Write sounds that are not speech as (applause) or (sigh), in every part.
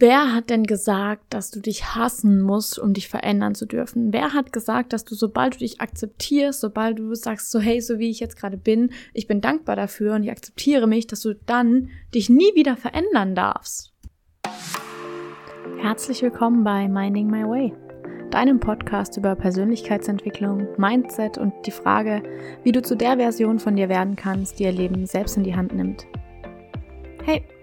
Wer hat denn gesagt, dass du dich hassen musst, um dich verändern zu dürfen? Wer hat gesagt, dass du, sobald du dich akzeptierst, sobald du sagst, so hey, so wie ich jetzt gerade bin, ich bin dankbar dafür und ich akzeptiere mich, dass du dann dich nie wieder verändern darfst? Herzlich willkommen bei Minding My Way, deinem Podcast über Persönlichkeitsentwicklung, Mindset und die Frage, wie du zu der Version von dir werden kannst, die ihr Leben selbst in die Hand nimmt. Hey,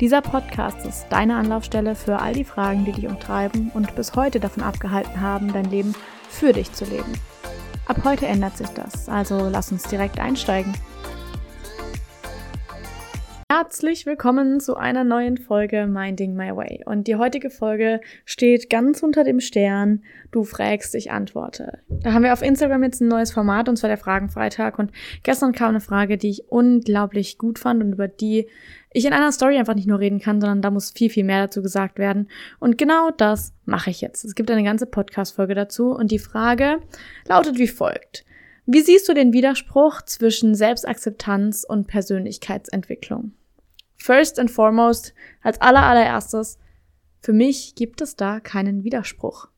Dieser Podcast ist deine Anlaufstelle für all die Fragen, die dich umtreiben und bis heute davon abgehalten haben, dein Leben für dich zu leben. Ab heute ändert sich das, also lass uns direkt einsteigen. Herzlich willkommen zu einer neuen Folge Minding My Way. Und die heutige Folge steht ganz unter dem Stern. Du fragst, ich antworte. Da haben wir auf Instagram jetzt ein neues Format, und zwar der Fragenfreitag. Und gestern kam eine Frage, die ich unglaublich gut fand und über die ich in einer Story einfach nicht nur reden kann, sondern da muss viel, viel mehr dazu gesagt werden. Und genau das mache ich jetzt. Es gibt eine ganze Podcast-Folge dazu. Und die Frage lautet wie folgt. Wie siehst du den Widerspruch zwischen Selbstakzeptanz und Persönlichkeitsentwicklung? First and foremost, als aller allererstes, für mich gibt es da keinen Widerspruch.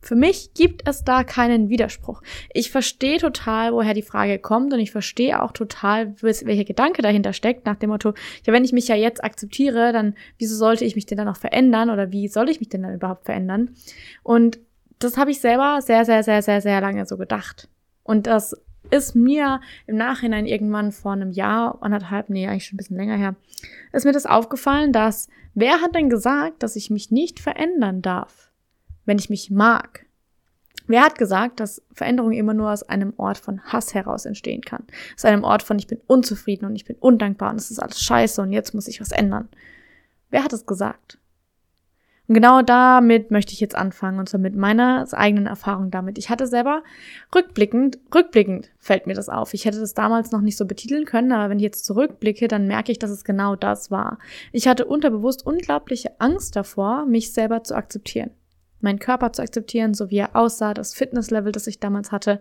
Für mich gibt es da keinen Widerspruch. Ich verstehe total, woher die Frage kommt und ich verstehe auch total, welcher Gedanke dahinter steckt, nach dem Motto, ja, wenn ich mich ja jetzt akzeptiere, dann wieso sollte ich mich denn dann noch verändern oder wie soll ich mich denn dann überhaupt verändern? Und das habe ich selber sehr, sehr, sehr, sehr, sehr lange so gedacht. Und das ist mir im Nachhinein irgendwann vor einem Jahr, anderthalb, nee, eigentlich schon ein bisschen länger her, ist mir das aufgefallen, dass wer hat denn gesagt, dass ich mich nicht verändern darf, wenn ich mich mag? Wer hat gesagt, dass Veränderung immer nur aus einem Ort von Hass heraus entstehen kann? Aus einem Ort von ich bin unzufrieden und ich bin undankbar und es ist alles scheiße und jetzt muss ich was ändern. Wer hat es gesagt? Und genau damit möchte ich jetzt anfangen, und zwar mit meiner eigenen Erfahrung damit. Ich hatte selber rückblickend, rückblickend fällt mir das auf. Ich hätte das damals noch nicht so betiteln können, aber wenn ich jetzt zurückblicke, dann merke ich, dass es genau das war. Ich hatte unterbewusst unglaubliche Angst davor, mich selber zu akzeptieren meinen Körper zu akzeptieren, so wie er aussah, das Fitnesslevel, das ich damals hatte,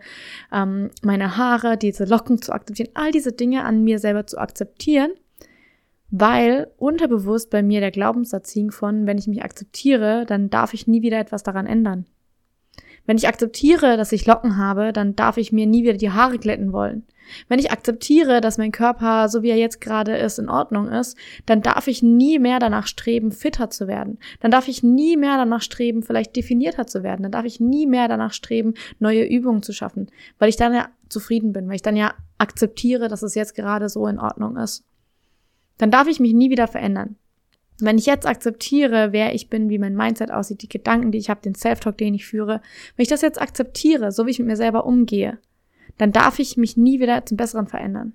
ähm, meine Haare, diese Locken zu akzeptieren, all diese Dinge an mir selber zu akzeptieren weil unterbewusst bei mir der Glaubenssatz hing von, wenn ich mich akzeptiere, dann darf ich nie wieder etwas daran ändern. Wenn ich akzeptiere, dass ich Locken habe, dann darf ich mir nie wieder die Haare glätten wollen. Wenn ich akzeptiere, dass mein Körper, so wie er jetzt gerade ist, in Ordnung ist, dann darf ich nie mehr danach streben, fitter zu werden. Dann darf ich nie mehr danach streben, vielleicht definierter zu werden. Dann darf ich nie mehr danach streben, neue Übungen zu schaffen, weil ich dann ja zufrieden bin, weil ich dann ja akzeptiere, dass es jetzt gerade so in Ordnung ist dann darf ich mich nie wieder verändern. Wenn ich jetzt akzeptiere, wer ich bin, wie mein Mindset aussieht, die Gedanken, die ich habe, den Self-Talk, den ich führe, wenn ich das jetzt akzeptiere, so wie ich mit mir selber umgehe, dann darf ich mich nie wieder zum Besseren verändern.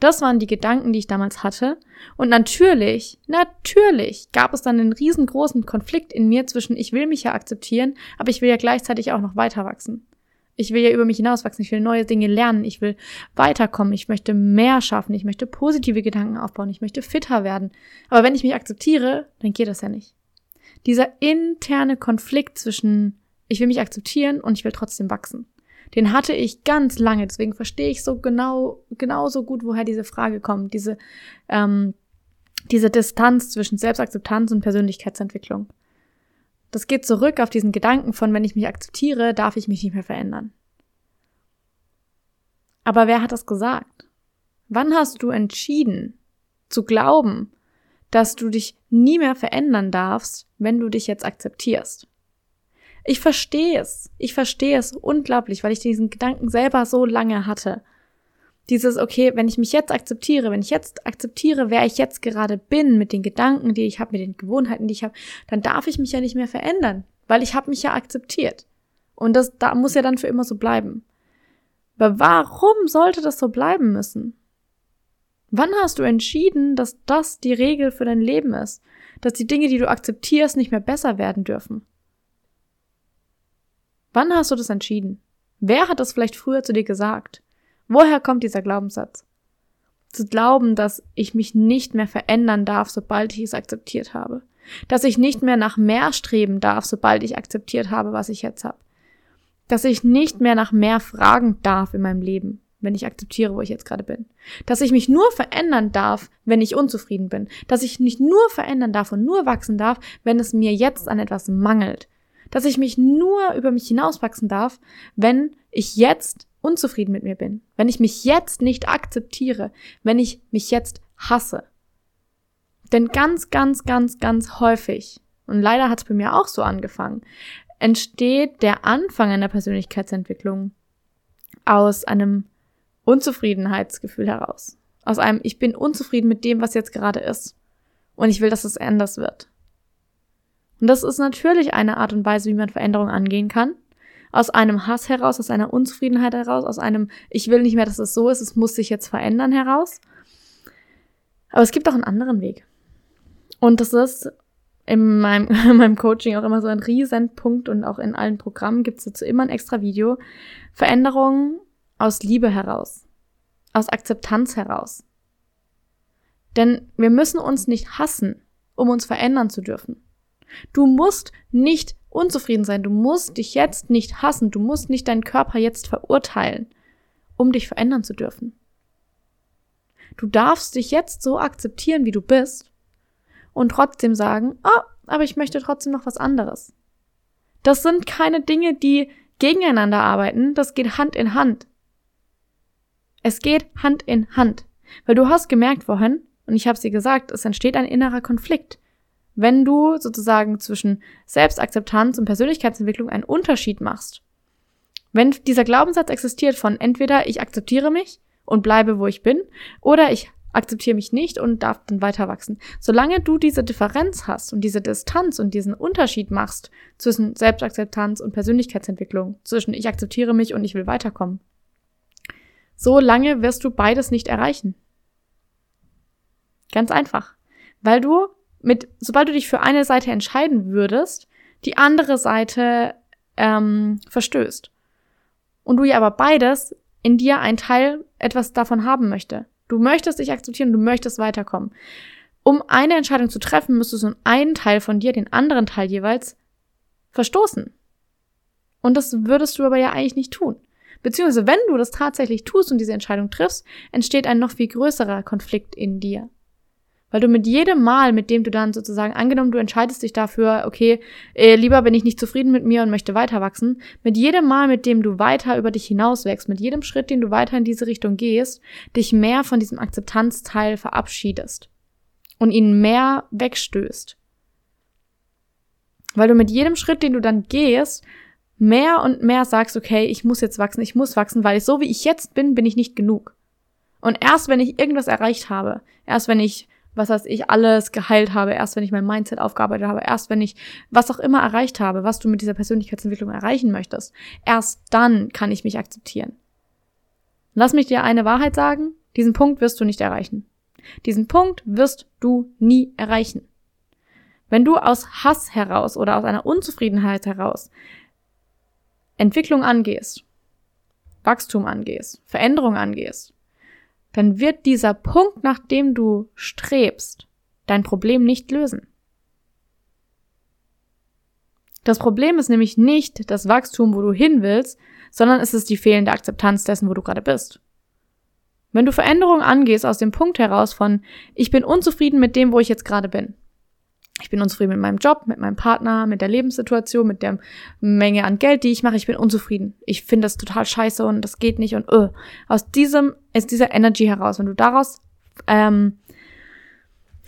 Das waren die Gedanken, die ich damals hatte. Und natürlich, natürlich gab es dann einen riesengroßen Konflikt in mir zwischen, ich will mich ja akzeptieren, aber ich will ja gleichzeitig auch noch weiter wachsen. Ich will ja über mich hinauswachsen, ich will neue Dinge lernen, ich will weiterkommen, ich möchte mehr schaffen, ich möchte positive Gedanken aufbauen, ich möchte fitter werden. Aber wenn ich mich akzeptiere, dann geht das ja nicht. Dieser interne Konflikt zwischen ich will mich akzeptieren und ich will trotzdem wachsen. Den hatte ich ganz lange, deswegen verstehe ich so genau, genauso gut, woher diese Frage kommt, diese, ähm, diese Distanz zwischen Selbstakzeptanz und Persönlichkeitsentwicklung. Das geht zurück auf diesen Gedanken von, wenn ich mich akzeptiere, darf ich mich nicht mehr verändern. Aber wer hat das gesagt? Wann hast du entschieden zu glauben, dass du dich nie mehr verändern darfst, wenn du dich jetzt akzeptierst? Ich verstehe es. Ich verstehe es unglaublich, weil ich diesen Gedanken selber so lange hatte dieses, okay, wenn ich mich jetzt akzeptiere, wenn ich jetzt akzeptiere, wer ich jetzt gerade bin, mit den Gedanken, die ich habe, mit den Gewohnheiten, die ich habe, dann darf ich mich ja nicht mehr verändern, weil ich habe mich ja akzeptiert. Und das da muss ja dann für immer so bleiben. Aber warum sollte das so bleiben müssen? Wann hast du entschieden, dass das die Regel für dein Leben ist? Dass die Dinge, die du akzeptierst, nicht mehr besser werden dürfen? Wann hast du das entschieden? Wer hat das vielleicht früher zu dir gesagt? Woher kommt dieser Glaubenssatz? Zu glauben, dass ich mich nicht mehr verändern darf, sobald ich es akzeptiert habe. Dass ich nicht mehr nach mehr streben darf, sobald ich akzeptiert habe, was ich jetzt habe. Dass ich nicht mehr nach mehr fragen darf in meinem Leben, wenn ich akzeptiere, wo ich jetzt gerade bin. Dass ich mich nur verändern darf, wenn ich unzufrieden bin. Dass ich mich nur verändern darf und nur wachsen darf, wenn es mir jetzt an etwas mangelt. Dass ich mich nur über mich hinauswachsen darf, wenn ich jetzt unzufrieden mit mir bin. Wenn ich mich jetzt nicht akzeptiere. Wenn ich mich jetzt hasse. Denn ganz, ganz, ganz, ganz häufig, und leider hat es bei mir auch so angefangen, entsteht der Anfang einer Persönlichkeitsentwicklung aus einem Unzufriedenheitsgefühl heraus. Aus einem, ich bin unzufrieden mit dem, was jetzt gerade ist. Und ich will, dass es anders wird. Und das ist natürlich eine Art und Weise, wie man Veränderungen angehen kann. Aus einem Hass heraus, aus einer Unzufriedenheit heraus, aus einem, ich will nicht mehr, dass es so ist, es muss sich jetzt verändern heraus. Aber es gibt auch einen anderen Weg. Und das ist in meinem, (laughs) in meinem Coaching auch immer so ein Riesenpunkt und auch in allen Programmen gibt es dazu immer ein extra Video. Veränderungen aus Liebe heraus, aus Akzeptanz heraus. Denn wir müssen uns nicht hassen, um uns verändern zu dürfen. Du musst nicht unzufrieden sein, du musst dich jetzt nicht hassen, du musst nicht deinen Körper jetzt verurteilen, um dich verändern zu dürfen. Du darfst dich jetzt so akzeptieren, wie du bist und trotzdem sagen, oh, aber ich möchte trotzdem noch was anderes. Das sind keine Dinge, die gegeneinander arbeiten, das geht Hand in Hand. Es geht Hand in Hand. Weil du hast gemerkt vorhin, und ich habe sie gesagt, es entsteht ein innerer Konflikt. Wenn du sozusagen zwischen Selbstakzeptanz und Persönlichkeitsentwicklung einen Unterschied machst. Wenn dieser Glaubenssatz existiert von entweder ich akzeptiere mich und bleibe, wo ich bin, oder ich akzeptiere mich nicht und darf dann weiter wachsen. Solange du diese Differenz hast und diese Distanz und diesen Unterschied machst zwischen Selbstakzeptanz und Persönlichkeitsentwicklung, zwischen ich akzeptiere mich und ich will weiterkommen, so lange wirst du beides nicht erreichen. Ganz einfach. Weil du mit, sobald du dich für eine Seite entscheiden würdest, die andere Seite ähm, verstößt. Und du ja aber beides in dir ein Teil etwas davon haben möchte. Du möchtest dich akzeptieren, du möchtest weiterkommen. Um eine Entscheidung zu treffen, müsstest du einen Teil von dir, den anderen Teil jeweils, verstoßen. Und das würdest du aber ja eigentlich nicht tun. Beziehungsweise, wenn du das tatsächlich tust und diese Entscheidung triffst, entsteht ein noch viel größerer Konflikt in dir. Weil du mit jedem Mal, mit dem du dann sozusagen angenommen, du entscheidest dich dafür, okay, äh, lieber bin ich nicht zufrieden mit mir und möchte weiter wachsen, mit jedem Mal, mit dem du weiter über dich hinaus wächst, mit jedem Schritt, den du weiter in diese Richtung gehst, dich mehr von diesem Akzeptanzteil verabschiedest und ihn mehr wegstößt. Weil du mit jedem Schritt, den du dann gehst, mehr und mehr sagst, okay, ich muss jetzt wachsen, ich muss wachsen, weil ich, so wie ich jetzt bin, bin ich nicht genug. Und erst wenn ich irgendwas erreicht habe, erst wenn ich, was heißt ich, alles geheilt habe, erst wenn ich mein Mindset aufgearbeitet habe, erst wenn ich was auch immer erreicht habe, was du mit dieser Persönlichkeitsentwicklung erreichen möchtest, erst dann kann ich mich akzeptieren. Lass mich dir eine Wahrheit sagen, diesen Punkt wirst du nicht erreichen. Diesen Punkt wirst du nie erreichen. Wenn du aus Hass heraus oder aus einer Unzufriedenheit heraus Entwicklung angehst, Wachstum angehst, Veränderung angehst, dann wird dieser Punkt, nach dem du strebst, dein Problem nicht lösen. Das Problem ist nämlich nicht das Wachstum, wo du hin willst, sondern es ist die fehlende Akzeptanz dessen, wo du gerade bist. Wenn du Veränderung angehst aus dem Punkt heraus von, ich bin unzufrieden mit dem, wo ich jetzt gerade bin, ich bin unzufrieden mit meinem Job, mit meinem Partner, mit der Lebenssituation, mit der Menge an Geld, die ich mache. Ich bin unzufrieden. Ich finde das total scheiße und das geht nicht und uh. aus diesem ist dieser Energy heraus. Wenn du daraus ähm,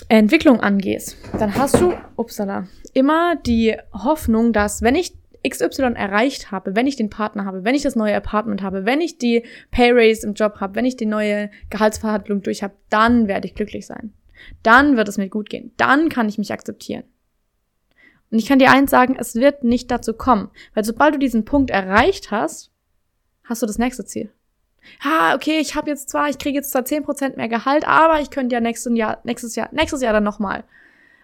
Entwicklung angehst, dann hast du, upsala, immer die Hoffnung, dass wenn ich XY erreicht habe, wenn ich den Partner habe, wenn ich das neue Apartment habe, wenn ich die Pay Raise im Job habe, wenn ich die neue Gehaltsverhandlung durch habe, dann werde ich glücklich sein. Dann wird es mir gut gehen. Dann kann ich mich akzeptieren. Und ich kann dir eins sagen, es wird nicht dazu kommen, weil sobald du diesen Punkt erreicht hast, hast du das nächste Ziel. Ah, okay, ich habe jetzt zwar, ich kriege jetzt zwar zehn Prozent mehr Gehalt, aber ich könnte ja nächstes Jahr, nächstes Jahr, nächstes Jahr dann nochmal.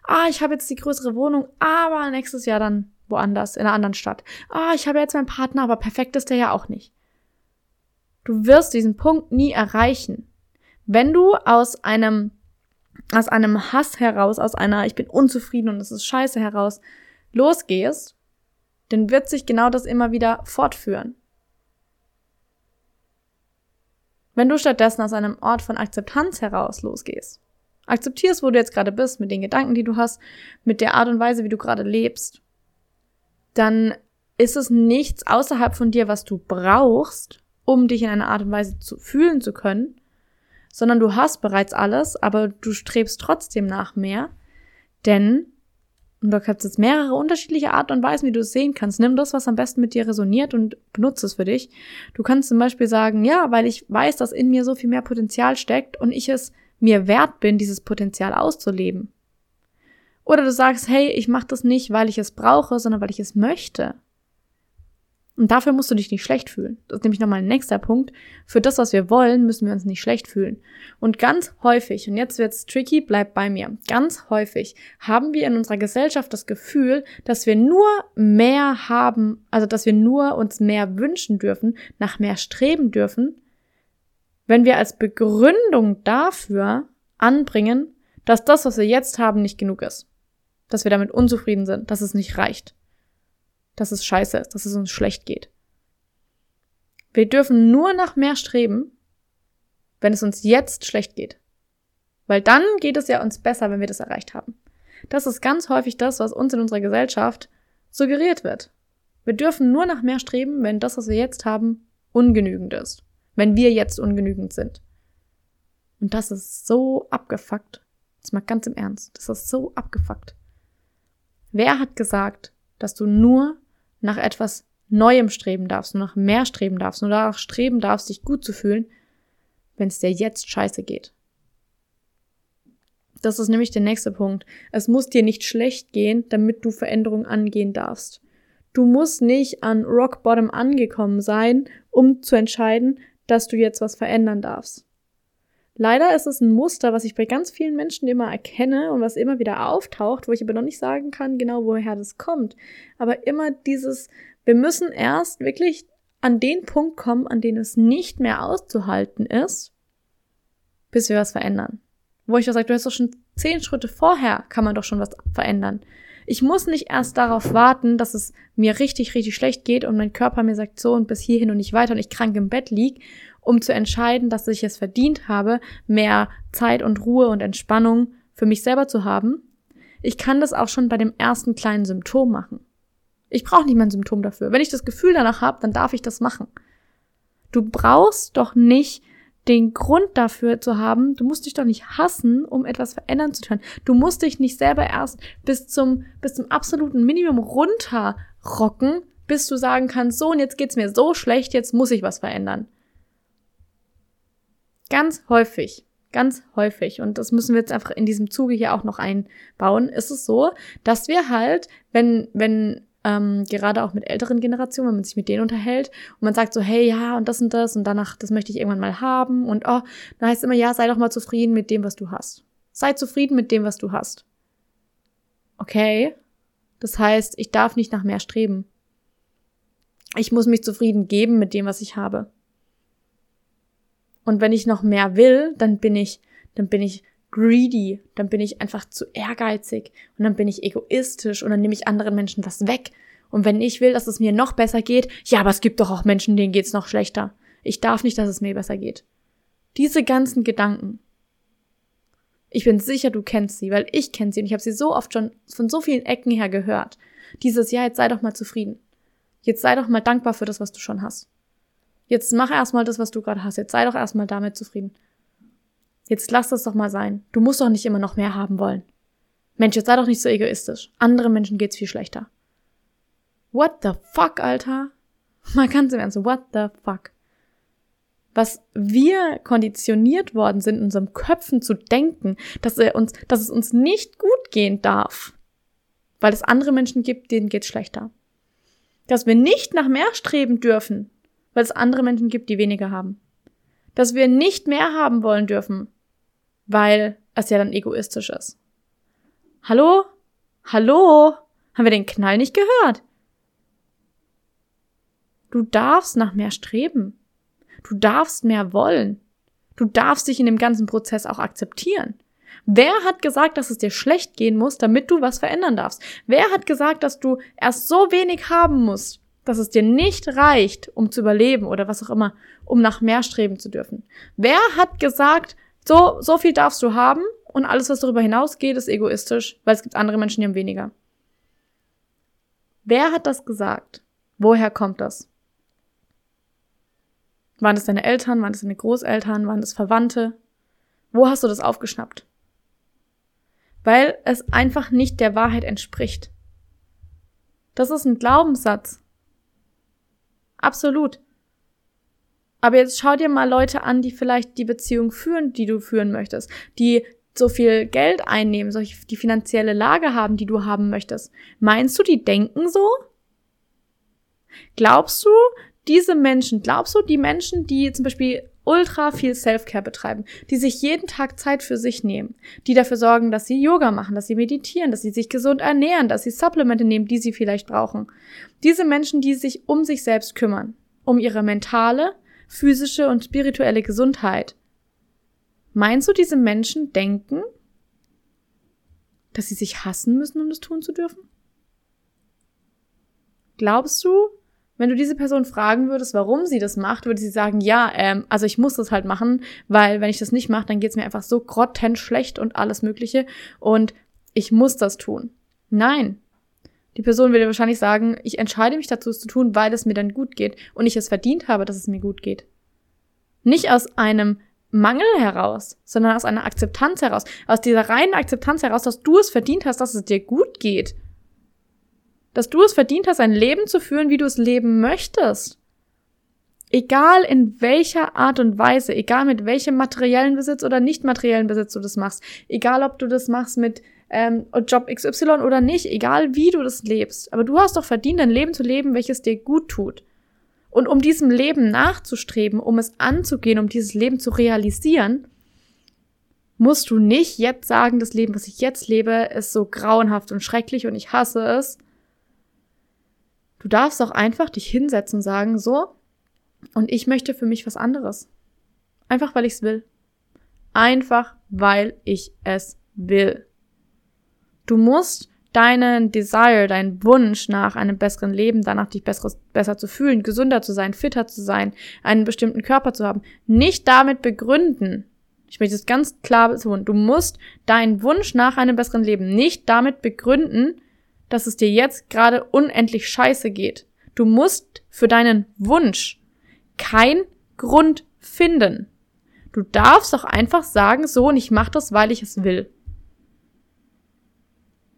Ah, ich habe jetzt die größere Wohnung, aber nächstes Jahr dann woanders, in einer anderen Stadt. Ah, ich habe jetzt meinen Partner, aber perfekt ist der ja auch nicht. Du wirst diesen Punkt nie erreichen. Wenn du aus einem, aus einem Hass heraus, aus einer Ich bin unzufrieden und es ist scheiße heraus losgehst, dann wird sich genau das immer wieder fortführen. Wenn du stattdessen aus einem Ort von Akzeptanz heraus losgehst, akzeptierst, wo du jetzt gerade bist, mit den Gedanken, die du hast, mit der Art und Weise, wie du gerade lebst, dann ist es nichts außerhalb von dir, was du brauchst, um dich in einer Art und Weise zu fühlen zu können, sondern du hast bereits alles, aber du strebst trotzdem nach mehr, denn und da gibt es jetzt mehrere unterschiedliche Arten und Weisen, wie du es sehen kannst. Nimm das, was am besten mit dir resoniert und benutze es für dich. Du kannst zum Beispiel sagen, ja, weil ich weiß, dass in mir so viel mehr Potenzial steckt und ich es mir wert bin, dieses Potenzial auszuleben. Oder du sagst, hey, ich mache das nicht, weil ich es brauche, sondern weil ich es möchte. Und dafür musst du dich nicht schlecht fühlen. Das ist nämlich nochmal ein nächster Punkt. Für das, was wir wollen, müssen wir uns nicht schlecht fühlen. Und ganz häufig, und jetzt wird's tricky, bleib bei mir, ganz häufig haben wir in unserer Gesellschaft das Gefühl, dass wir nur mehr haben, also dass wir nur uns mehr wünschen dürfen, nach mehr streben dürfen, wenn wir als Begründung dafür anbringen, dass das, was wir jetzt haben, nicht genug ist. Dass wir damit unzufrieden sind, dass es nicht reicht dass es scheiße ist, dass es uns schlecht geht. Wir dürfen nur nach mehr streben, wenn es uns jetzt schlecht geht. Weil dann geht es ja uns besser, wenn wir das erreicht haben. Das ist ganz häufig das, was uns in unserer Gesellschaft suggeriert wird. Wir dürfen nur nach mehr streben, wenn das, was wir jetzt haben, ungenügend ist. Wenn wir jetzt ungenügend sind. Und das ist so abgefuckt. Das mal ganz im Ernst. Das ist so abgefuckt. Wer hat gesagt, dass du nur nach etwas Neuem streben darfst, nur nach mehr streben darfst, nur danach streben darfst, dich gut zu fühlen, wenn es dir jetzt scheiße geht. Das ist nämlich der nächste Punkt. Es muss dir nicht schlecht gehen, damit du Veränderungen angehen darfst. Du musst nicht an Rock Bottom angekommen sein, um zu entscheiden, dass du jetzt was verändern darfst. Leider ist es ein Muster, was ich bei ganz vielen Menschen immer erkenne und was immer wieder auftaucht, wo ich aber noch nicht sagen kann, genau woher das kommt. Aber immer dieses, wir müssen erst wirklich an den Punkt kommen, an dem es nicht mehr auszuhalten ist, bis wir was verändern. Wo ich doch sage, du hast doch schon zehn Schritte vorher, kann man doch schon was verändern. Ich muss nicht erst darauf warten, dass es mir richtig, richtig schlecht geht und mein Körper mir sagt so und bis hierhin und nicht weiter und ich krank im Bett lieg um zu entscheiden, dass ich es verdient habe, mehr Zeit und Ruhe und Entspannung für mich selber zu haben. Ich kann das auch schon bei dem ersten kleinen Symptom machen. Ich brauche nicht mein Symptom dafür. Wenn ich das Gefühl danach habe, dann darf ich das machen. Du brauchst doch nicht den Grund dafür zu haben, du musst dich doch nicht hassen, um etwas verändern zu können. Du musst dich nicht selber erst bis zum, bis zum absoluten Minimum runterrocken, bis du sagen kannst, so und jetzt geht's mir so schlecht, jetzt muss ich was verändern. Ganz häufig, ganz häufig, und das müssen wir jetzt einfach in diesem Zuge hier auch noch einbauen, ist es so, dass wir halt, wenn, wenn ähm, gerade auch mit älteren Generationen, wenn man sich mit denen unterhält und man sagt so, hey, ja, und das und das und danach, das möchte ich irgendwann mal haben und oh, dann heißt es immer, ja, sei doch mal zufrieden mit dem, was du hast. Sei zufrieden mit dem, was du hast. Okay? Das heißt, ich darf nicht nach mehr streben. Ich muss mich zufrieden geben mit dem, was ich habe. Und wenn ich noch mehr will, dann bin ich, dann bin ich greedy, dann bin ich einfach zu ehrgeizig und dann bin ich egoistisch und dann nehme ich anderen Menschen was weg. Und wenn ich will, dass es mir noch besser geht, ja, aber es gibt doch auch Menschen, denen geht's noch schlechter. Ich darf nicht, dass es mir besser geht. Diese ganzen Gedanken. Ich bin sicher, du kennst sie, weil ich kenne sie und ich habe sie so oft schon von so vielen Ecken her gehört. Dieses, ja, jetzt sei doch mal zufrieden. Jetzt sei doch mal dankbar für das, was du schon hast. Jetzt mach erstmal das, was du gerade hast. Jetzt sei doch erstmal damit zufrieden. Jetzt lass das doch mal sein. Du musst doch nicht immer noch mehr haben wollen. Mensch, jetzt sei doch nicht so egoistisch. Anderen Menschen geht's viel schlechter. What the fuck, Alter? (laughs) Mal ganz im Ernst, what the fuck? Was wir konditioniert worden sind, in unserem Köpfen zu denken, dass, er uns, dass es uns nicht gut gehen darf, weil es andere Menschen gibt, denen geht's schlechter. Dass wir nicht nach mehr streben dürfen, weil es andere Menschen gibt, die weniger haben. Dass wir nicht mehr haben wollen dürfen, weil es ja dann egoistisch ist. Hallo? Hallo? Haben wir den Knall nicht gehört? Du darfst nach mehr streben. Du darfst mehr wollen. Du darfst dich in dem ganzen Prozess auch akzeptieren. Wer hat gesagt, dass es dir schlecht gehen muss, damit du was verändern darfst? Wer hat gesagt, dass du erst so wenig haben musst, dass es dir nicht reicht, um zu überleben oder was auch immer, um nach mehr streben zu dürfen? Wer hat gesagt, so, so viel darfst du haben und alles, was darüber hinausgeht, ist egoistisch, weil es gibt andere Menschen, die haben weniger? Wer hat das gesagt? Woher kommt das? Waren es deine Eltern? Waren es deine Großeltern? Waren es Verwandte? Wo hast du das aufgeschnappt? Weil es einfach nicht der Wahrheit entspricht. Das ist ein Glaubenssatz. Absolut. Aber jetzt schau dir mal Leute an, die vielleicht die Beziehung führen, die du führen möchtest, die so viel Geld einnehmen, solche, die finanzielle Lage haben, die du haben möchtest. Meinst du, die denken so? Glaubst du, diese Menschen, glaubst du, die Menschen, die zum Beispiel ultra viel Self-Care betreiben, die sich jeden Tag Zeit für sich nehmen, die dafür sorgen, dass sie Yoga machen, dass sie meditieren, dass sie sich gesund ernähren, dass sie Supplemente nehmen, die sie vielleicht brauchen. Diese Menschen, die sich um sich selbst kümmern, um ihre mentale, physische und spirituelle Gesundheit. Meinst du, diese Menschen denken, dass sie sich hassen müssen, um das tun zu dürfen? Glaubst du, wenn du diese Person fragen würdest, warum sie das macht, würde sie sagen, ja, ähm, also ich muss das halt machen, weil wenn ich das nicht mache, dann geht's mir einfach so grottenschlecht und alles Mögliche und ich muss das tun. Nein. Die Person würde wahrscheinlich sagen, ich entscheide mich dazu, es zu tun, weil es mir dann gut geht und ich es verdient habe, dass es mir gut geht. Nicht aus einem Mangel heraus, sondern aus einer Akzeptanz heraus, aus dieser reinen Akzeptanz heraus, dass du es verdient hast, dass es dir gut geht dass du es verdient hast, ein Leben zu führen, wie du es leben möchtest. Egal in welcher Art und Weise, egal mit welchem materiellen Besitz oder nicht materiellen Besitz du das machst, egal ob du das machst mit ähm, Job XY oder nicht, egal wie du das lebst, aber du hast doch verdient, ein Leben zu leben, welches dir gut tut. Und um diesem Leben nachzustreben, um es anzugehen, um dieses Leben zu realisieren, musst du nicht jetzt sagen, das Leben, was ich jetzt lebe, ist so grauenhaft und schrecklich und ich hasse es, Du darfst auch einfach dich hinsetzen und sagen, so, und ich möchte für mich was anderes. Einfach weil ich es will. Einfach weil ich es will. Du musst deinen Desire, deinen Wunsch nach einem besseren Leben, danach dich besseres, besser zu fühlen, gesünder zu sein, fitter zu sein, einen bestimmten Körper zu haben, nicht damit begründen. Ich möchte es ganz klar betonen. Du musst deinen Wunsch nach einem besseren Leben nicht damit begründen, dass es dir jetzt gerade unendlich scheiße geht. Du musst für deinen Wunsch kein Grund finden. Du darfst auch einfach sagen, so und ich mache das, weil ich es will.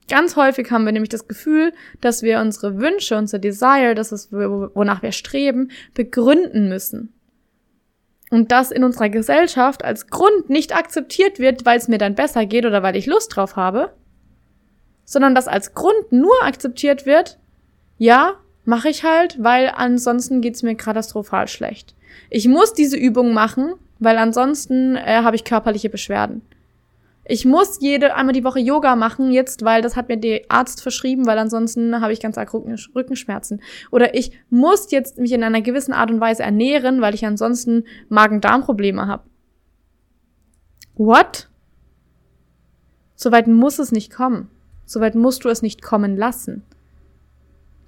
Ganz häufig haben wir nämlich das Gefühl, dass wir unsere Wünsche, unser Desire, das ist, wonach wir streben, begründen müssen. Und das in unserer Gesellschaft als Grund nicht akzeptiert wird, weil es mir dann besser geht oder weil ich Lust drauf habe, sondern das als Grund nur akzeptiert wird, ja, mache ich halt, weil ansonsten geht's mir katastrophal schlecht. Ich muss diese Übung machen, weil ansonsten äh, habe ich körperliche Beschwerden. Ich muss jede einmal die Woche Yoga machen jetzt, weil das hat mir der Arzt verschrieben, weil ansonsten habe ich ganz arg Rückenschmerzen. Oder ich muss jetzt mich in einer gewissen Art und Weise ernähren, weil ich ansonsten Magen-Darm-Probleme habe. What? Soweit muss es nicht kommen. Soweit musst du es nicht kommen lassen.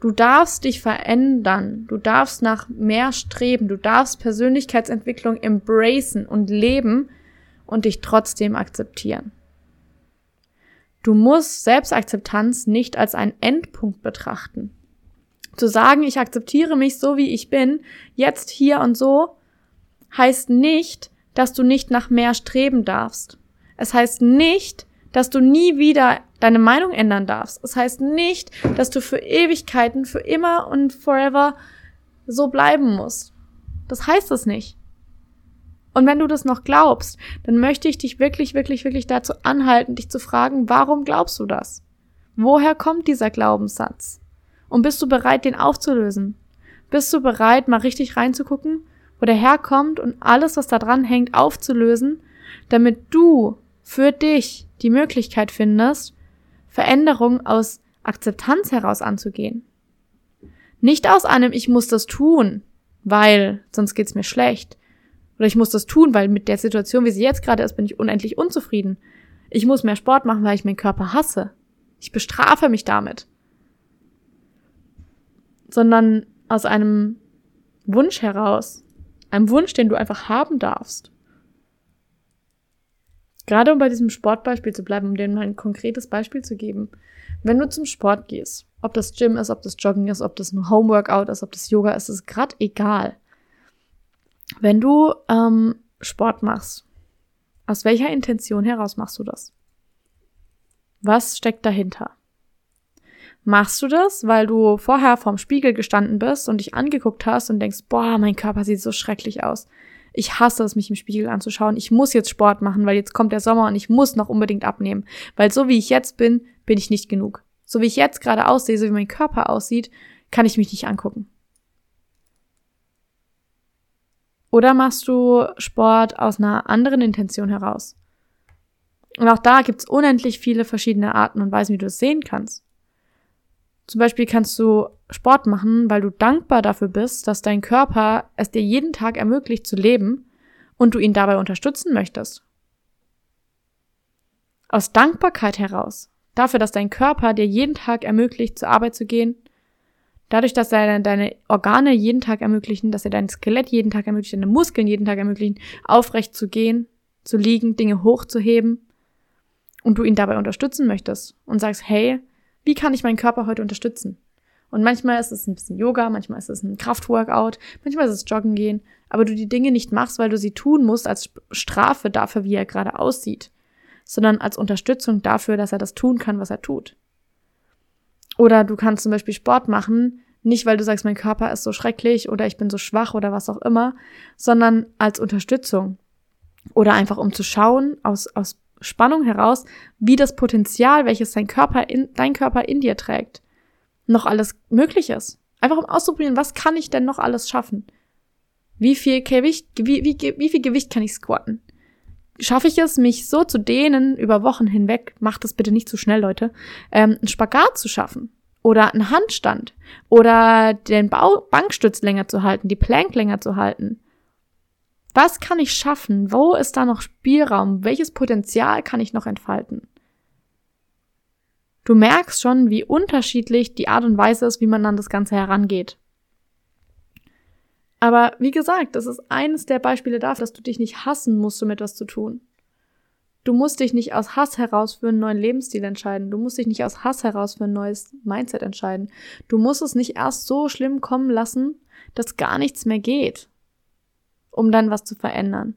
Du darfst dich verändern, du darfst nach mehr streben, du darfst Persönlichkeitsentwicklung embracen und leben und dich trotzdem akzeptieren. Du musst Selbstakzeptanz nicht als einen Endpunkt betrachten. Zu sagen, ich akzeptiere mich so, wie ich bin, jetzt, hier und so, heißt nicht, dass du nicht nach mehr streben darfst. Es heißt nicht, dass du nie wieder deine Meinung ändern darfst. Das heißt nicht, dass du für Ewigkeiten, für immer und forever so bleiben musst. Das heißt es nicht. Und wenn du das noch glaubst, dann möchte ich dich wirklich, wirklich, wirklich dazu anhalten, dich zu fragen, warum glaubst du das? Woher kommt dieser Glaubenssatz? Und bist du bereit, den aufzulösen? Bist du bereit, mal richtig reinzugucken, wo der herkommt und alles, was da dran hängt, aufzulösen, damit du für dich die Möglichkeit findest, Veränderung aus Akzeptanz heraus anzugehen. Nicht aus einem Ich muss das tun, weil sonst geht's mir schlecht. Oder ich muss das tun, weil mit der Situation, wie sie jetzt gerade ist, bin ich unendlich unzufrieden. Ich muss mehr Sport machen, weil ich meinen Körper hasse. Ich bestrafe mich damit. Sondern aus einem Wunsch heraus. Einem Wunsch, den du einfach haben darfst. Gerade um bei diesem Sportbeispiel zu bleiben, um dir mal ein konkretes Beispiel zu geben. Wenn du zum Sport gehst, ob das Gym ist, ob das Joggen ist, ob das ein Homeworkout ist, ob das Yoga ist, ist gerade egal. Wenn du ähm, Sport machst, aus welcher Intention heraus machst du das? Was steckt dahinter? Machst du das, weil du vorher vorm Spiegel gestanden bist und dich angeguckt hast und denkst, boah, mein Körper sieht so schrecklich aus. Ich hasse es, mich im Spiegel anzuschauen. Ich muss jetzt Sport machen, weil jetzt kommt der Sommer und ich muss noch unbedingt abnehmen. Weil so wie ich jetzt bin, bin ich nicht genug. So wie ich jetzt gerade aussehe, so wie mein Körper aussieht, kann ich mich nicht angucken. Oder machst du Sport aus einer anderen Intention heraus? Und auch da gibt's unendlich viele verschiedene Arten und Weisen, wie du es sehen kannst. Zum Beispiel kannst du Sport machen, weil du dankbar dafür bist, dass dein Körper es dir jeden Tag ermöglicht zu leben und du ihn dabei unterstützen möchtest. Aus Dankbarkeit heraus, dafür, dass dein Körper dir jeden Tag ermöglicht, zur Arbeit zu gehen, Dadurch, dass er deine Organe jeden Tag ermöglichen, dass er dein Skelett jeden Tag ermöglicht, deine Muskeln jeden Tag ermöglichen, aufrecht zu gehen, zu liegen, Dinge hochzuheben und du ihn dabei unterstützen möchtest und sagst, hey, wie kann ich meinen Körper heute unterstützen? Und manchmal ist es ein bisschen Yoga, manchmal ist es ein Kraftworkout, manchmal ist es Joggen gehen, aber du die Dinge nicht machst, weil du sie tun musst als Strafe dafür, wie er gerade aussieht, sondern als Unterstützung dafür, dass er das tun kann, was er tut. Oder du kannst zum Beispiel Sport machen, nicht weil du sagst, mein Körper ist so schrecklich oder ich bin so schwach oder was auch immer, sondern als Unterstützung. Oder einfach um zu schauen, aus, aus Spannung heraus, wie das Potenzial, welches dein Körper in, dein Körper in dir trägt, noch alles möglich ist. Einfach um auszuprobieren, was kann ich denn noch alles schaffen? Wie viel Gewicht, wie, wie, wie viel Gewicht kann ich squatten? Schaffe ich es, mich so zu dehnen über Wochen hinweg, macht das bitte nicht zu schnell, Leute, ähm, einen Spagat zu schaffen oder einen Handstand oder den Bau Bankstütz länger zu halten, die Plank länger zu halten. Was kann ich schaffen? Wo ist da noch Spielraum? Welches Potenzial kann ich noch entfalten? Du merkst schon, wie unterschiedlich die Art und Weise ist, wie man an das Ganze herangeht. Aber wie gesagt, das ist eines der Beispiele dafür, dass du dich nicht hassen musst, um etwas zu tun. Du musst dich nicht aus Hass heraus für einen neuen Lebensstil entscheiden. Du musst dich nicht aus Hass heraus für ein neues Mindset entscheiden. Du musst es nicht erst so schlimm kommen lassen, dass gar nichts mehr geht, um dann was zu verändern.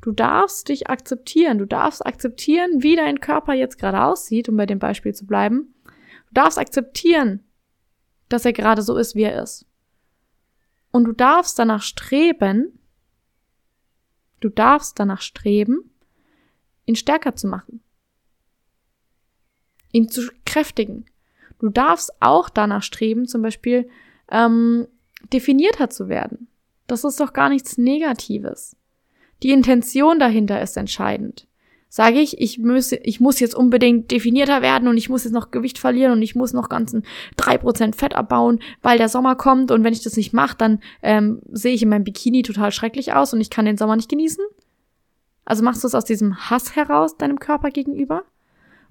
Du darfst dich akzeptieren. Du darfst akzeptieren, wie dein Körper jetzt gerade aussieht, um bei dem Beispiel zu bleiben. Du darfst akzeptieren, dass er gerade so ist, wie er ist. Und du darfst danach streben, du darfst danach streben, ihn stärker zu machen, ihn zu kräftigen. Du darfst auch danach streben, zum Beispiel ähm, definierter zu werden. Das ist doch gar nichts Negatives. Die Intention dahinter ist entscheidend sage ich, ich muss, ich muss jetzt unbedingt definierter werden und ich muss jetzt noch Gewicht verlieren und ich muss noch ganzen drei Prozent Fett abbauen, weil der Sommer kommt und wenn ich das nicht mache, dann ähm, sehe ich in meinem Bikini total schrecklich aus und ich kann den Sommer nicht genießen. Also machst du es aus diesem Hass heraus deinem Körper gegenüber?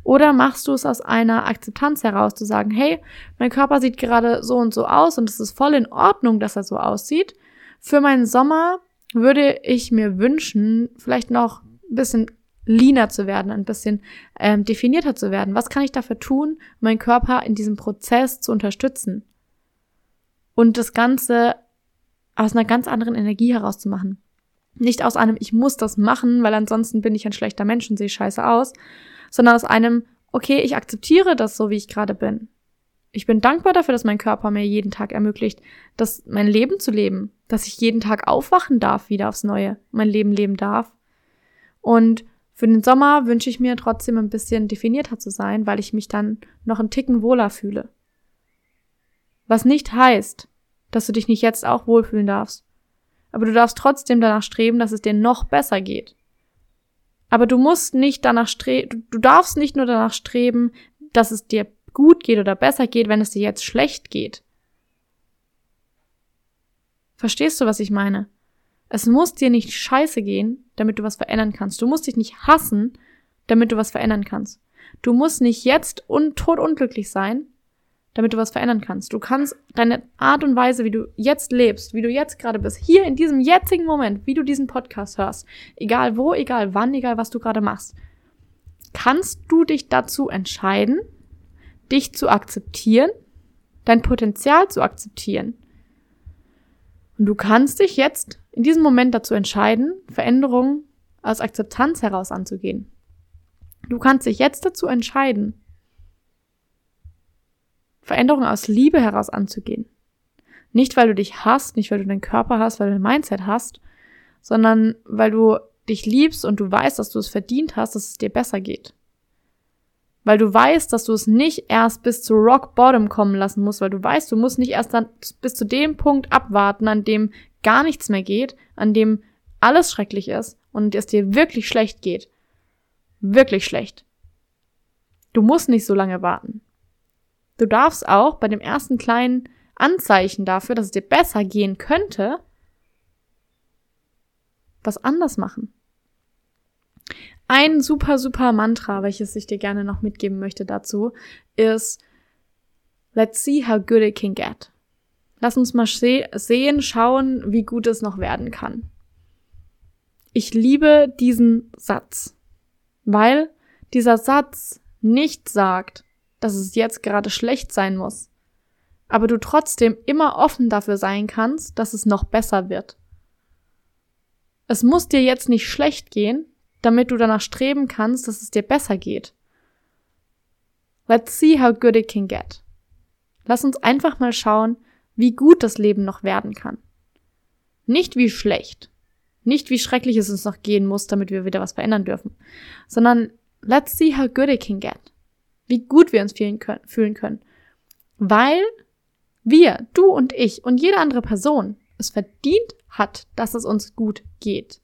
Oder machst du es aus einer Akzeptanz heraus, zu sagen, hey, mein Körper sieht gerade so und so aus und es ist voll in Ordnung, dass er so aussieht. Für meinen Sommer würde ich mir wünschen, vielleicht noch ein bisschen leaner zu werden, ein bisschen ähm, definierter zu werden. Was kann ich dafür tun, meinen Körper in diesem Prozess zu unterstützen? Und das Ganze aus einer ganz anderen Energie herauszumachen. Nicht aus einem, ich muss das machen, weil ansonsten bin ich ein schlechter Mensch und sehe scheiße aus, sondern aus einem, okay, ich akzeptiere das so, wie ich gerade bin. Ich bin dankbar dafür, dass mein Körper mir jeden Tag ermöglicht, das mein Leben zu leben, dass ich jeden Tag aufwachen darf, wieder aufs Neue, mein Leben leben darf. Und für den Sommer wünsche ich mir trotzdem ein bisschen definierter zu sein, weil ich mich dann noch einen Ticken wohler fühle. Was nicht heißt, dass du dich nicht jetzt auch wohlfühlen darfst. Aber du darfst trotzdem danach streben, dass es dir noch besser geht. Aber du musst nicht danach streben, du darfst nicht nur danach streben, dass es dir gut geht oder besser geht, wenn es dir jetzt schlecht geht. Verstehst du, was ich meine? Es muss dir nicht scheiße gehen, damit du was verändern kannst. Du musst dich nicht hassen, damit du was verändern kannst. Du musst nicht jetzt un unglücklich sein, damit du was verändern kannst. Du kannst deine Art und Weise, wie du jetzt lebst, wie du jetzt gerade bist, hier in diesem jetzigen Moment, wie du diesen Podcast hörst, egal wo, egal wann, egal was du gerade machst, kannst du dich dazu entscheiden, dich zu akzeptieren, dein Potenzial zu akzeptieren. Und du kannst dich jetzt in diesem Moment dazu entscheiden, Veränderungen aus Akzeptanz heraus anzugehen. Du kannst dich jetzt dazu entscheiden, Veränderungen aus Liebe heraus anzugehen. Nicht, weil du dich hast, nicht, weil du deinen Körper hast, weil du dein Mindset hast, sondern weil du dich liebst und du weißt, dass du es verdient hast, dass es dir besser geht. Weil du weißt, dass du es nicht erst bis zu Rock Bottom kommen lassen musst, weil du weißt, du musst nicht erst dann bis zu dem Punkt abwarten, an dem gar nichts mehr geht, an dem alles schrecklich ist und es dir wirklich schlecht geht. Wirklich schlecht. Du musst nicht so lange warten. Du darfst auch bei dem ersten kleinen Anzeichen dafür, dass es dir besser gehen könnte, was anders machen. Ein super, super Mantra, welches ich dir gerne noch mitgeben möchte dazu, ist Let's see how good it can get. Lass uns mal sehen, schauen, wie gut es noch werden kann. Ich liebe diesen Satz, weil dieser Satz nicht sagt, dass es jetzt gerade schlecht sein muss, aber du trotzdem immer offen dafür sein kannst, dass es noch besser wird. Es muss dir jetzt nicht schlecht gehen, damit du danach streben kannst, dass es dir besser geht. Let's see how good it can get. Lass uns einfach mal schauen, wie gut das Leben noch werden kann. Nicht wie schlecht. Nicht wie schrecklich es uns noch gehen muss, damit wir wieder was verändern dürfen. Sondern let's see how good it can get wie gut wir uns fühlen können. Weil wir, du und ich und jede andere Person es verdient hat, dass es uns gut geht.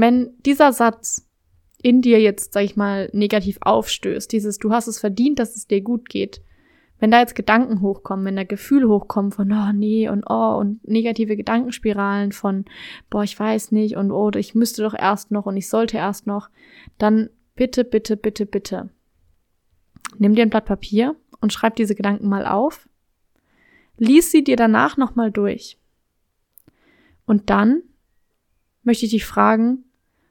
Wenn dieser Satz in dir jetzt, sag ich mal, negativ aufstößt, dieses du hast es verdient, dass es dir gut geht, wenn da jetzt Gedanken hochkommen, wenn da Gefühle hochkommen von, oh nee und oh und negative Gedankenspiralen von, boah, ich weiß nicht und oh, ich müsste doch erst noch und ich sollte erst noch, dann bitte, bitte, bitte, bitte Nimm dir ein Blatt Papier und schreib diese Gedanken mal auf. Lies sie dir danach nochmal durch. Und dann möchte ich dich fragen,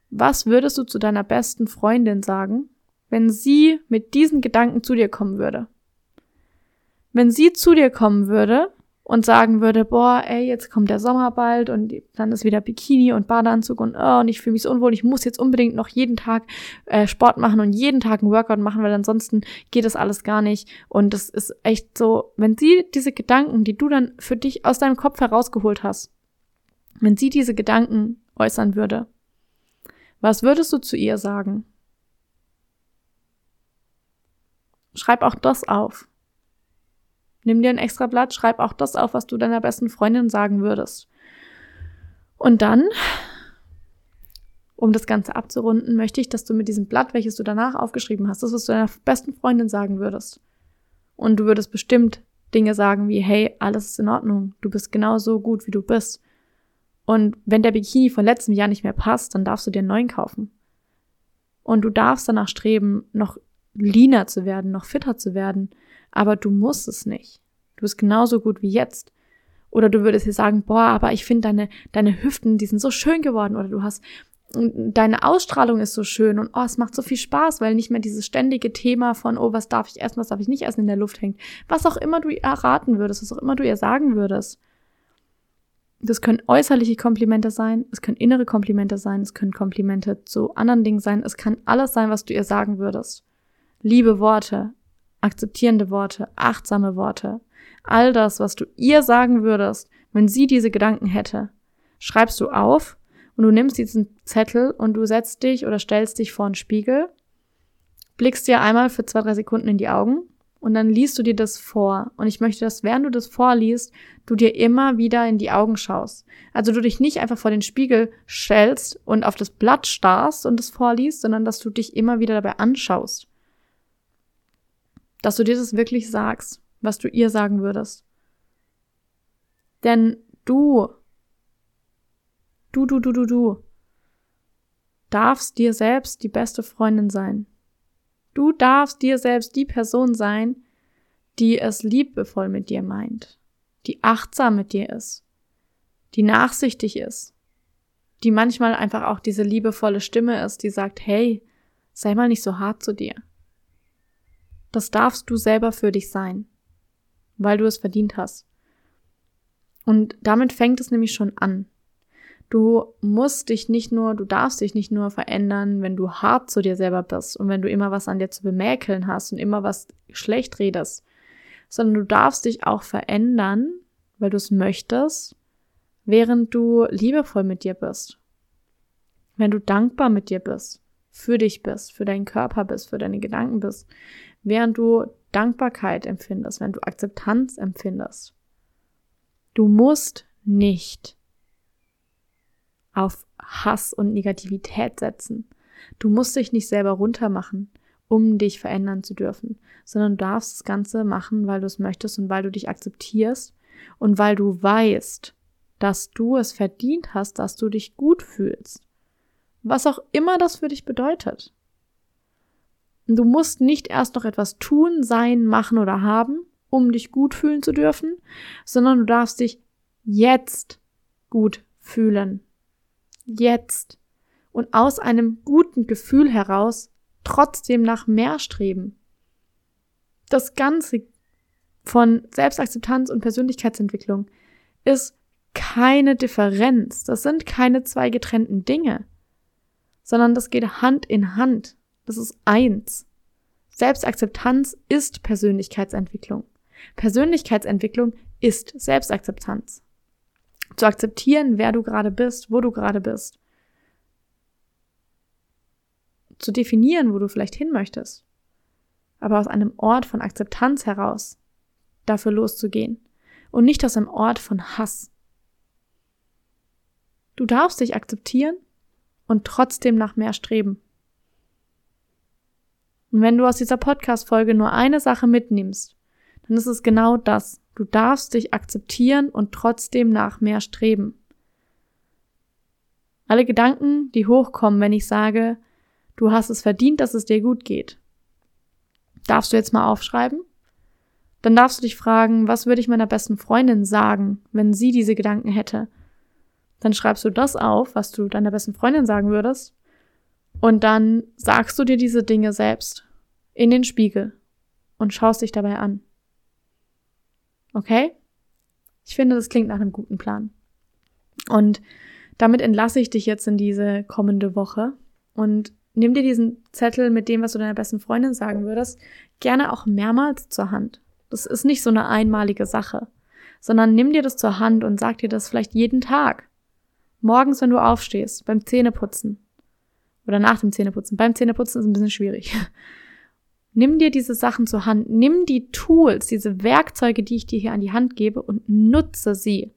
was würdest du zu deiner besten Freundin sagen, wenn sie mit diesen Gedanken zu dir kommen würde? Wenn sie zu dir kommen würde und sagen würde, boah, ey, jetzt kommt der Sommer bald und dann ist wieder Bikini und Badeanzug und oh, und ich fühle mich so unwohl, ich muss jetzt unbedingt noch jeden Tag äh, Sport machen und jeden Tag einen Workout machen, weil ansonsten geht das alles gar nicht. Und das ist echt so, wenn sie diese Gedanken, die du dann für dich aus deinem Kopf herausgeholt hast, wenn sie diese Gedanken äußern würde, was würdest du zu ihr sagen? Schreib auch das auf. Nimm dir ein extra Blatt, schreib auch das auf, was du deiner besten Freundin sagen würdest. Und dann, um das Ganze abzurunden, möchte ich, dass du mit diesem Blatt, welches du danach aufgeschrieben hast, das, was du deiner besten Freundin sagen würdest. Und du würdest bestimmt Dinge sagen wie, hey, alles ist in Ordnung, du bist genau so gut, wie du bist. Und wenn der Bikini von letztem Jahr nicht mehr passt, dann darfst du dir einen neuen kaufen. Und du darfst danach streben, noch leaner zu werden, noch fitter zu werden, aber du musst es nicht. Du bist genauso gut wie jetzt. Oder du würdest dir sagen, boah, aber ich finde deine, deine Hüften, die sind so schön geworden. Oder du hast, deine Ausstrahlung ist so schön und oh, es macht so viel Spaß, weil nicht mehr dieses ständige Thema von, oh, was darf ich essen, was darf ich nicht essen in der Luft hängt. Was auch immer du erraten würdest, was auch immer du ihr sagen würdest. Das können äußerliche Komplimente sein, es können innere Komplimente sein, es können Komplimente zu anderen Dingen sein, es kann alles sein, was du ihr sagen würdest. Liebe Worte, akzeptierende Worte, achtsame Worte, all das, was du ihr sagen würdest, wenn sie diese Gedanken hätte, schreibst du auf und du nimmst diesen Zettel und du setzt dich oder stellst dich vor einen Spiegel, blickst dir einmal für zwei, drei Sekunden in die Augen und dann liest du dir das vor. Und ich möchte, dass während du das vorliest, du dir immer wieder in die Augen schaust. Also du dich nicht einfach vor den Spiegel stellst und auf das Blatt starrst und es vorliest, sondern dass du dich immer wieder dabei anschaust. dass du dir das wirklich sagst, was du ihr sagen würdest. Denn du, du, du, du, du, du, darfst dir selbst die beste Freundin sein. Du darfst dir selbst die Person sein, die es liebevoll mit dir meint, die achtsam mit dir ist, die nachsichtig ist, die manchmal einfach auch diese liebevolle Stimme ist, die sagt, hey, sei mal nicht so hart zu dir. Das darfst du selber für dich sein, weil du es verdient hast. Und damit fängt es nämlich schon an. Du musst dich nicht nur, du darfst dich nicht nur verändern, wenn du hart zu dir selber bist und wenn du immer was an dir zu bemäkeln hast und immer was schlecht redest, sondern du darfst dich auch verändern, weil du es möchtest, während du liebevoll mit dir bist. Wenn du dankbar mit dir bist, für dich bist, für deinen Körper bist, für deine Gedanken bist, während du Dankbarkeit empfindest, wenn du Akzeptanz empfindest. Du musst nicht auf Hass und Negativität setzen. Du musst dich nicht selber runtermachen, um dich verändern zu dürfen, sondern du darfst das Ganze machen, weil du es möchtest und weil du dich akzeptierst und weil du weißt, dass du es verdient hast, dass du dich gut fühlst. Was auch immer das für dich bedeutet. Du musst nicht erst noch etwas tun, sein, machen oder haben, um dich gut fühlen zu dürfen, sondern du darfst dich jetzt gut fühlen jetzt und aus einem guten Gefühl heraus trotzdem nach mehr streben. Das Ganze von Selbstakzeptanz und Persönlichkeitsentwicklung ist keine Differenz. Das sind keine zwei getrennten Dinge, sondern das geht Hand in Hand. Das ist eins. Selbstakzeptanz ist Persönlichkeitsentwicklung. Persönlichkeitsentwicklung ist Selbstakzeptanz. Zu akzeptieren, wer du gerade bist, wo du gerade bist. Zu definieren, wo du vielleicht hin möchtest. Aber aus einem Ort von Akzeptanz heraus dafür loszugehen. Und nicht aus einem Ort von Hass. Du darfst dich akzeptieren und trotzdem nach mehr streben. Und wenn du aus dieser Podcast-Folge nur eine Sache mitnimmst, ist es genau das. Du darfst dich akzeptieren und trotzdem nach mehr streben. Alle Gedanken, die hochkommen, wenn ich sage, du hast es verdient, dass es dir gut geht, darfst du jetzt mal aufschreiben? Dann darfst du dich fragen, was würde ich meiner besten Freundin sagen, wenn sie diese Gedanken hätte? Dann schreibst du das auf, was du deiner besten Freundin sagen würdest. Und dann sagst du dir diese Dinge selbst in den Spiegel und schaust dich dabei an. Okay? Ich finde, das klingt nach einem guten Plan. Und damit entlasse ich dich jetzt in diese kommende Woche und nimm dir diesen Zettel mit dem, was du deiner besten Freundin sagen würdest, gerne auch mehrmals zur Hand. Das ist nicht so eine einmalige Sache, sondern nimm dir das zur Hand und sag dir das vielleicht jeden Tag. Morgens, wenn du aufstehst, beim Zähneputzen. Oder nach dem Zähneputzen. Beim Zähneputzen ist ein bisschen schwierig. Nimm dir diese Sachen zur Hand, nimm die Tools, diese Werkzeuge, die ich dir hier an die Hand gebe und nutze sie.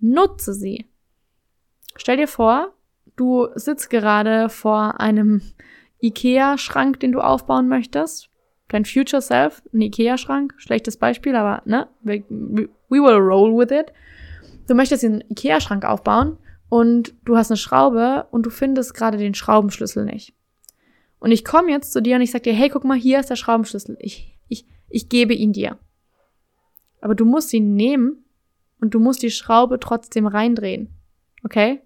Nutze sie. Stell dir vor, du sitzt gerade vor einem IKEA-Schrank, den du aufbauen möchtest. Dein Future Self, ein IKEA-Schrank, schlechtes Beispiel, aber ne, we, we will roll with it. Du möchtest den IKEA-Schrank aufbauen und du hast eine Schraube und du findest gerade den Schraubenschlüssel nicht. Und ich komme jetzt zu dir und ich sage dir, hey, guck mal, hier ist der Schraubenschlüssel. Ich, ich, ich gebe ihn dir. Aber du musst ihn nehmen und du musst die Schraube trotzdem reindrehen. Okay?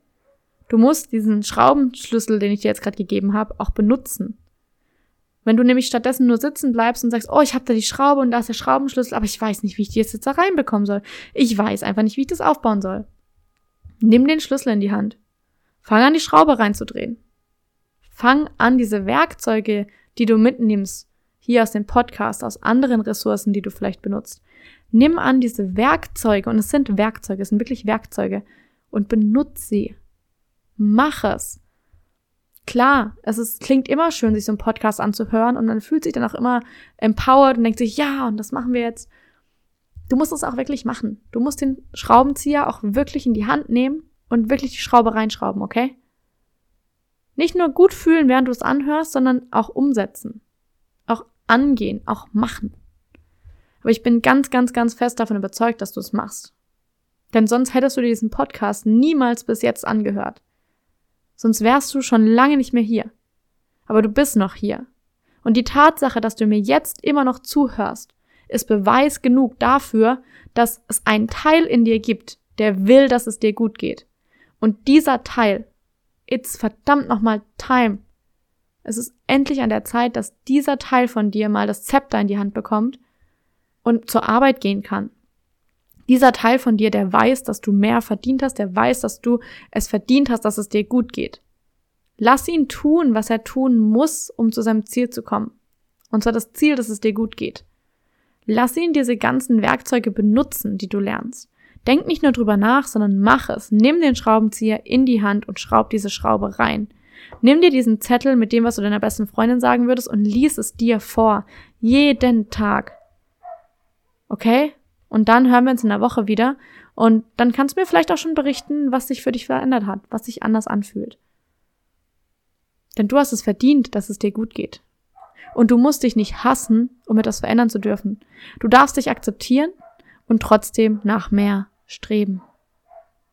Du musst diesen Schraubenschlüssel, den ich dir jetzt gerade gegeben habe, auch benutzen. Wenn du nämlich stattdessen nur sitzen bleibst und sagst, oh, ich habe da die Schraube und da ist der Schraubenschlüssel, aber ich weiß nicht, wie ich die jetzt da reinbekommen soll. Ich weiß einfach nicht, wie ich das aufbauen soll. Nimm den Schlüssel in die Hand. Fang an, die Schraube reinzudrehen. Fang an, diese Werkzeuge, die du mitnimmst, hier aus dem Podcast, aus anderen Ressourcen, die du vielleicht benutzt. Nimm an diese Werkzeuge, und es sind Werkzeuge, es sind wirklich Werkzeuge, und benutze sie. Mach es. Klar, es ist, klingt immer schön, sich so einen Podcast anzuhören und man fühlt sich dann auch immer empowered und denkt sich, ja, und das machen wir jetzt. Du musst es auch wirklich machen. Du musst den Schraubenzieher auch wirklich in die Hand nehmen und wirklich die Schraube reinschrauben, okay? Nicht nur gut fühlen, während du es anhörst, sondern auch umsetzen. Auch angehen, auch machen. Aber ich bin ganz, ganz, ganz fest davon überzeugt, dass du es machst. Denn sonst hättest du dir diesen Podcast niemals bis jetzt angehört. Sonst wärst du schon lange nicht mehr hier. Aber du bist noch hier. Und die Tatsache, dass du mir jetzt immer noch zuhörst, ist Beweis genug dafür, dass es einen Teil in dir gibt, der will, dass es dir gut geht. Und dieser Teil, it's verdammt nochmal time. Es ist endlich an der Zeit, dass dieser Teil von dir mal das Zepter in die Hand bekommt und zur Arbeit gehen kann. Dieser Teil von dir, der weiß, dass du mehr verdient hast, der weiß, dass du es verdient hast, dass es dir gut geht. Lass ihn tun, was er tun muss, um zu seinem Ziel zu kommen. Und zwar das Ziel, dass es dir gut geht. Lass ihn diese ganzen Werkzeuge benutzen, die du lernst. Denk nicht nur drüber nach, sondern mach es. Nimm den Schraubenzieher in die Hand und schraub diese Schraube rein. Nimm dir diesen Zettel mit dem, was du deiner besten Freundin sagen würdest und lies es dir vor. Jeden Tag. Okay? Und dann hören wir uns in der Woche wieder und dann kannst du mir vielleicht auch schon berichten, was sich für dich verändert hat, was sich anders anfühlt. Denn du hast es verdient, dass es dir gut geht. Und du musst dich nicht hassen, um etwas verändern zu dürfen. Du darfst dich akzeptieren und trotzdem nach mehr streben.